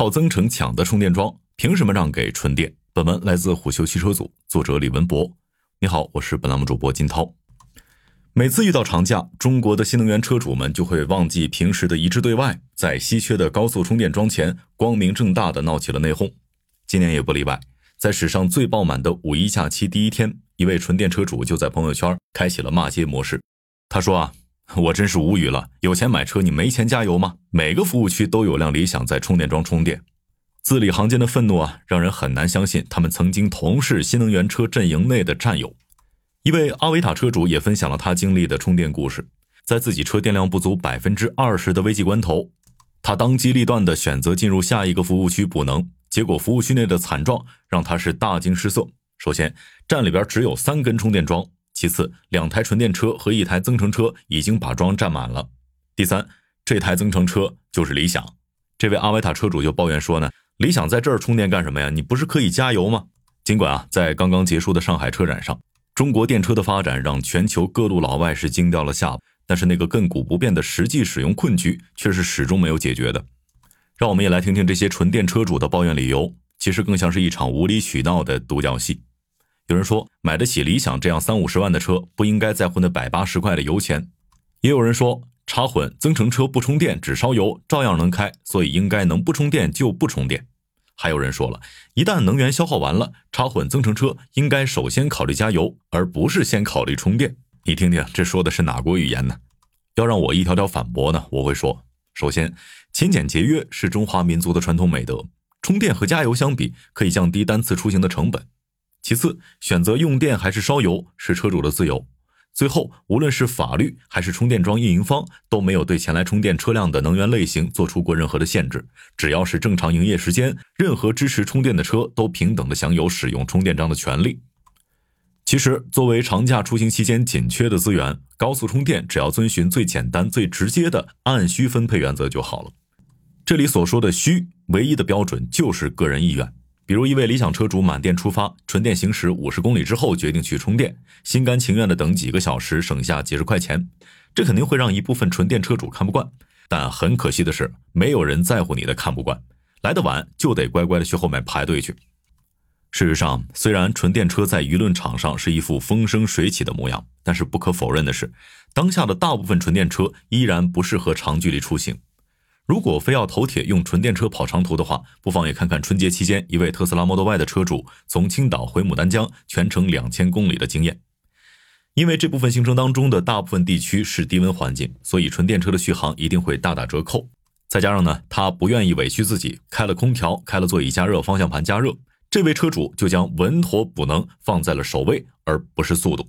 靠增程抢的充电桩，凭什么让给纯电？本文来自虎嗅汽车组，作者李文博。你好，我是本栏目主播金涛。每次遇到长假，中国的新能源车主们就会忘记平时的一致对外，在稀缺的高速充电桩前光明正大的闹起了内讧。今年也不例外，在史上最爆满的五一假期第一天，一位纯电车主就在朋友圈开启了骂街模式。他说啊。我真是无语了！有钱买车，你没钱加油吗？每个服务区都有辆理想在充电桩充电，字里行间的愤怒啊，让人很难相信他们曾经同是新能源车阵营内的战友。一位阿维塔车主也分享了他经历的充电故事，在自己车电量不足百分之二十的危急关头，他当机立断地选择进入下一个服务区补能，结果服务区内的惨状让他是大惊失色。首先，站里边只有三根充电桩。其次，两台纯电车和一台增程车已经把桩占满了。第三，这台增程车就是理想。这位阿维塔车主就抱怨说呢：“理想在这儿充电干什么呀？你不是可以加油吗？”尽管啊，在刚刚结束的上海车展上，中国电车的发展让全球各路老外是惊掉了下巴，但是那个亘古不变的实际使用困局却是始终没有解决的。让我们也来听听这些纯电车主的抱怨理由，其实更像是一场无理取闹的独角戏。有人说，买得起理想这样三五十万的车，不应该在乎那百八十块的油钱；也有人说，插混增程车不充电只烧油，照样能开，所以应该能不充电就不充电。还有人说了，一旦能源消耗完了，插混增程车应该首先考虑加油，而不是先考虑充电。你听听，这说的是哪国语言呢？要让我一条条反驳呢？我会说，首先，勤俭节约是中华民族的传统美德，充电和加油相比，可以降低单次出行的成本。其次，选择用电还是烧油是车主的自由。最后，无论是法律还是充电桩运营方都没有对前来充电车辆的能源类型做出过任何的限制。只要是正常营业时间，任何支持充电的车都平等的享有使用充电桩的权利。其实，作为长假出行期间紧缺的资源，高速充电只要遵循最简单、最直接的按需分配原则就好了。这里所说的需，唯一的标准就是个人意愿。比如一位理想车主满电出发，纯电行驶五十公里之后决定去充电，心甘情愿的等几个小时，省下几十块钱，这肯定会让一部分纯电车主看不惯。但很可惜的是，没有人在乎你的看不惯，来得晚就得乖乖的去后面排队去。事实上，虽然纯电车在舆论场上是一副风生水起的模样，但是不可否认的是，当下的大部分纯电车依然不适合长距离出行。如果非要头铁用纯电车跑长途的话，不妨也看看春节期间一位特斯拉 Model Y 的车主从青岛回牡丹江全程两千公里的经验。因为这部分行程当中的大部分地区是低温环境，所以纯电车的续航一定会大打折扣。再加上呢，他不愿意委屈自己，开了空调，开了座椅加热、方向盘加热，这位车主就将稳妥补能放在了首位，而不是速度。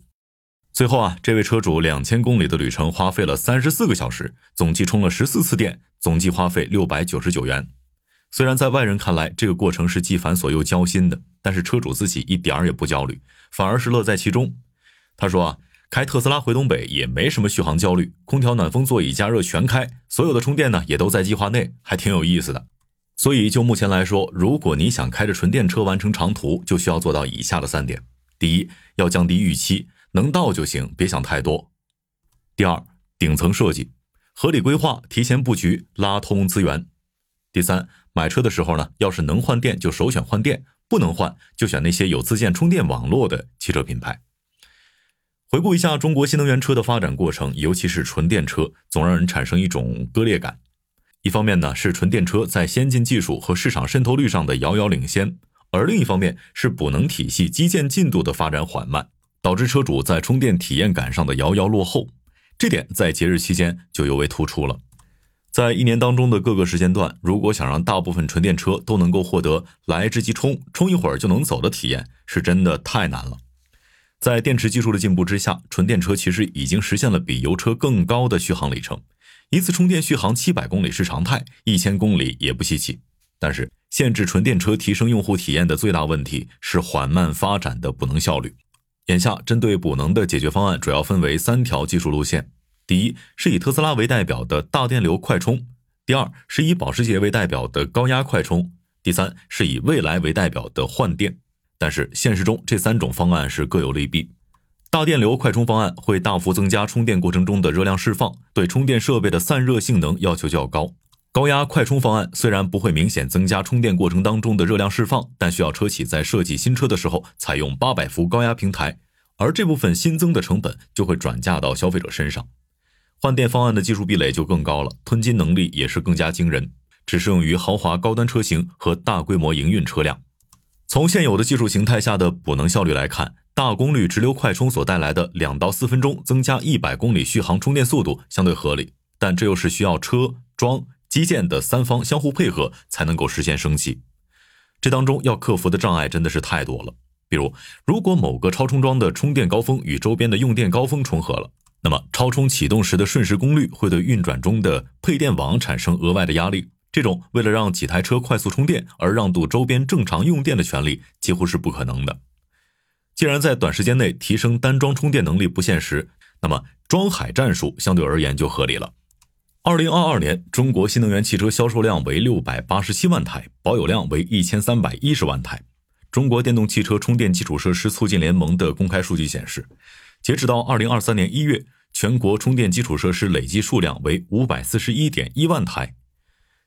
最后啊，这位车主两千公里的旅程花费了三十四个小时，总计充了十四次电，总计花费六百九十九元。虽然在外人看来这个过程是既繁琐又焦心的，但是车主自己一点儿也不焦虑，反而是乐在其中。他说啊，开特斯拉回东北也没什么续航焦虑，空调、暖风、座椅加热全开，所有的充电呢也都在计划内，还挺有意思的。所以就目前来说，如果你想开着纯电车完成长途，就需要做到以下的三点：第一，要降低预期。能到就行，别想太多。第二，顶层设计，合理规划，提前布局，拉通资源。第三，买车的时候呢，要是能换电就首选换电，不能换就选那些有自建充电网络的汽车品牌。回顾一下中国新能源车的发展过程，尤其是纯电车，总让人产生一种割裂感。一方面呢，是纯电车在先进技术和市场渗透率上的遥遥领先，而另一方面是补能体系基建进度的发展缓慢。导致车主在充电体验感上的遥遥落后，这点在节日期间就尤为突出了。在一年当中的各个时间段，如果想让大部分纯电车都能够获得来之即充，充一会儿就能走的体验，是真的太难了。在电池技术的进步之下，纯电车其实已经实现了比油车更高的续航里程，一次充电续航七百公里是常态，一千公里也不稀奇。但是，限制纯电车提升用户体验的最大问题是缓慢发展的补能效率。眼下，针对补能的解决方案主要分为三条技术路线：第一，是以特斯拉为代表的大电流快充；第二，是以保时捷为代表的高压快充；第三，是以蔚来为代表的换电。但是现实中，这三种方案是各有利弊。大电流快充方案会大幅增加充电过程中的热量释放，对充电设备的散热性能要求较高；高压快充方案虽然不会明显增加充电过程当中的热量释放，但需要车企在设计新车的时候采用八百伏高压平台，而这部分新增的成本就会转嫁到消费者身上。换电方案的技术壁垒就更高了，吞金能力也是更加惊人，只适用于豪华高端车型和大规模营运车辆。从现有的技术形态下的补能效率来看，大功率直流快充所带来的两到四分钟增加一百公里续航充电速度相对合理，但这又是需要车装。基建的三方相互配合才能够实现升级，这当中要克服的障碍真的是太多了。比如，如果某个超充桩的充电高峰与周边的用电高峰重合了，那么超充启动时的瞬时功率会对运转中的配电网产生额外的压力。这种为了让几台车快速充电而让渡周边正常用电的权利几乎是不可能的。既然在短时间内提升单桩充电能力不现实，那么装海战术相对而言就合理了。二零二二年，中国新能源汽车销售量为六百八十七万台，保有量为一千三百一十万台。中国电动汽车充电基础设施促进联盟的公开数据显示，截止到二零二三年一月，全国充电基础设施累计数量为五百四十一点一万台。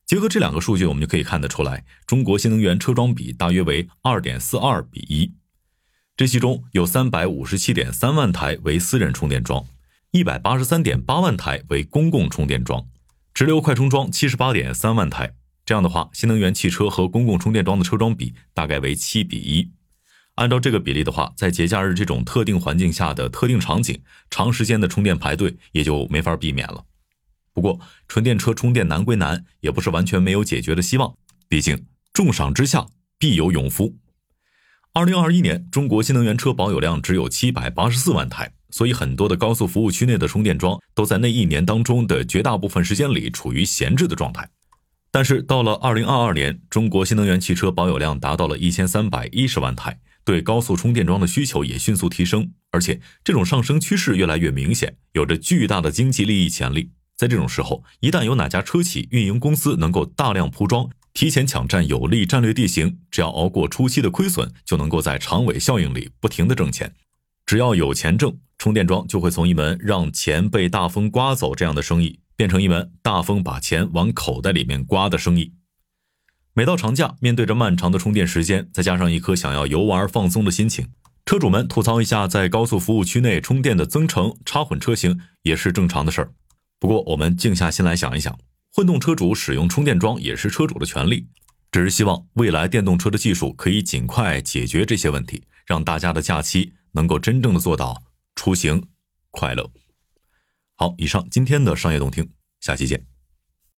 结合这两个数据，我们就可以看得出来，中国新能源车桩比大约为二点四二比一。这其中有三百五十七点三万台为私人充电桩。一百八十三点八万台为公共充电桩，直流快充桩七十八点三万台。这样的话，新能源汽车和公共充电桩的车桩比大概为七比一。按照这个比例的话，在节假日这种特定环境下的特定场景，长时间的充电排队也就没法避免了。不过，纯电车充电难归难，也不是完全没有解决的希望。毕竟，重赏之下必有勇夫。二零二一年，中国新能源车保有量只有七百八十四万台。所以，很多的高速服务区内的充电桩都在那一年当中的绝大部分时间里处于闲置的状态。但是，到了二零二二年，中国新能源汽车保有量达到了一千三百一十万台，对高速充电桩的需求也迅速提升，而且这种上升趋势越来越明显，有着巨大的经济利益潜力。在这种时候，一旦有哪家车企运营公司能够大量铺装，提前抢占有利战略地形，只要熬过初期的亏损，就能够在长尾效应里不停的挣钱。只要有钱挣。充电桩就会从一门让钱被大风刮走这样的生意，变成一门大风把钱往口袋里面刮的生意。每到长假，面对着漫长的充电时间，再加上一颗想要游玩放松的心情，车主们吐槽一下在高速服务区内充电的增程插混车型也是正常的事儿。不过，我们静下心来想一想，混动车主使用充电桩也是车主的权利，只是希望未来电动车的技术可以尽快解决这些问题，让大家的假期能够真正的做到。出行快乐。好，以上今天的商业动听，下期见。